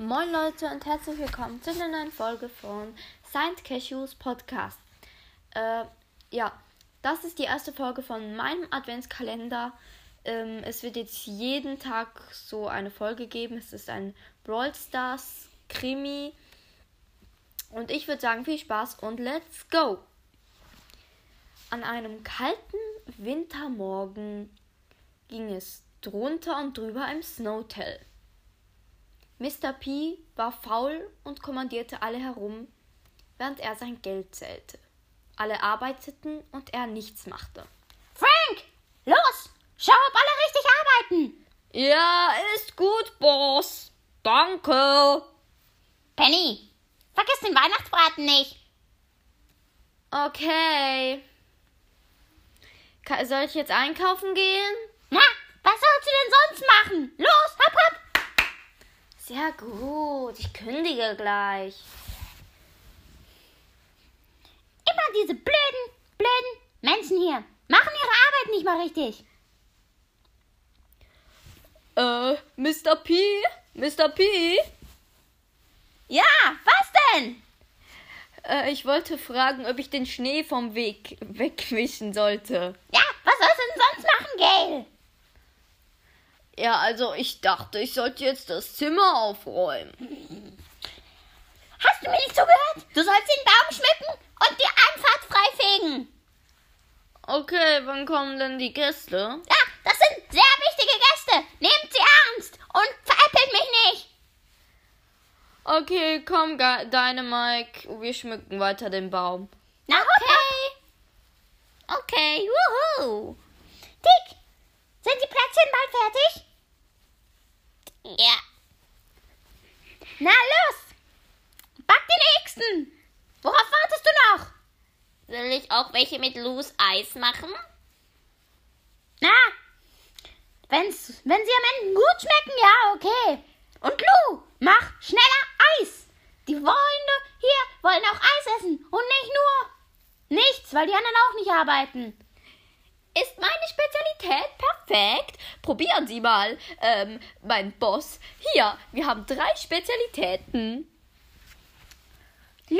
Moin Leute und herzlich willkommen zu einer neuen Folge von Saint Cashews Podcast. Äh, ja, das ist die erste Folge von meinem Adventskalender. Ähm, es wird jetzt jeden Tag so eine Folge geben. Es ist ein Brawl Stars Krimi. Und ich würde sagen, viel Spaß und let's go! An einem kalten Wintermorgen ging es drunter und drüber im Snowtell. Mr. P war faul und kommandierte alle herum, während er sein Geld zählte. Alle arbeiteten und er nichts machte. Frank, los, schau, ob alle richtig arbeiten. Ja, ist gut, Boss. Danke. Penny, vergiss den Weihnachtsbraten nicht. Okay. Ka- Soll ich jetzt einkaufen gehen? Na, was sollst du denn sonst machen? Los, hopp, hopp. Sehr gut, ich kündige gleich. Immer diese blöden, blöden Menschen hier. Machen ihre Arbeit nicht mal richtig. Äh, Mr. P? Mr. P? Ja, was denn? Äh, ich wollte fragen, ob ich den Schnee vom Weg wegwischen sollte. Ja, was sollst du denn sonst machen, Gail? Ja, also ich dachte, ich sollte jetzt das Zimmer aufräumen. Hast du mir nicht zugehört? Du sollst den Baum schmücken und die Einfahrt freifegen. Okay, wann kommen denn die Gäste? Ja, das sind sehr wichtige Gäste. Nehmt sie ernst und veräppelt mich nicht. Okay, komm, Ge- Dynamike, wir schmücken weiter den Baum. Na, okay. Okay, wuhu. Dick, sind die Plätzchen bald fertig? Ja. Na, los. Back die nächsten. Worauf wartest du noch? Soll ich auch welche mit Loose Eis machen? Na, wenn's, wenn sie am Ende gut schmecken, ja, okay. Und Lou, mach schneller Eis. Die Freunde hier wollen auch Eis essen und nicht nur nichts, weil die anderen auch nicht arbeiten. Ist meine Spezialität perfekt? Probieren Sie mal, ähm, mein Boss. Hier, wir haben drei Spezialitäten. Lou,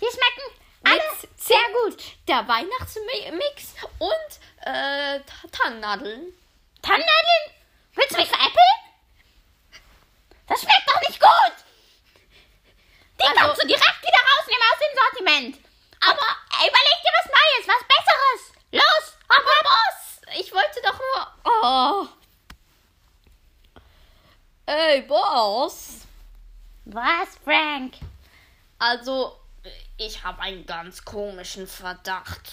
die schmecken alle Mit sehr gut. Der Weihnachtsmix und äh, Ta- Tannennadeln. Tannennadeln? Willst du mich veräppeln? Das schmeckt doch nicht gut. Die Also- kannst du direkt wieder rausnehmen aus dem Sortiment. Aber überleg dir was Neues, was Besseres. Los, hopp, hopp. Boss, ich wollte doch nur. Oh. Ey, Boss. Was, Frank? Also, ich habe einen ganz komischen Verdacht.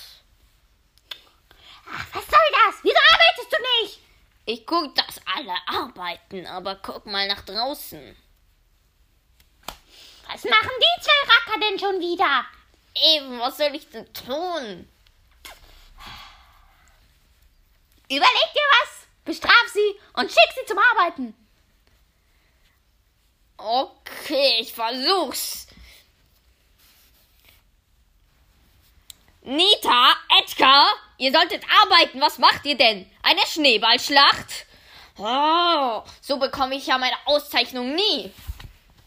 Ach, was soll das? Wieso arbeitest du nicht? Ich guck, dass alle arbeiten, aber guck mal nach draußen. Was machen die zwei Racker denn schon wieder? Eben, was soll ich denn tun? Überleg dir was, bestraf sie und schick sie zum Arbeiten. Okay, ich versuch's. Nita, Edgar, ihr solltet arbeiten. Was macht ihr denn? Eine Schneeballschlacht? Oh, so bekomme ich ja meine Auszeichnung nie.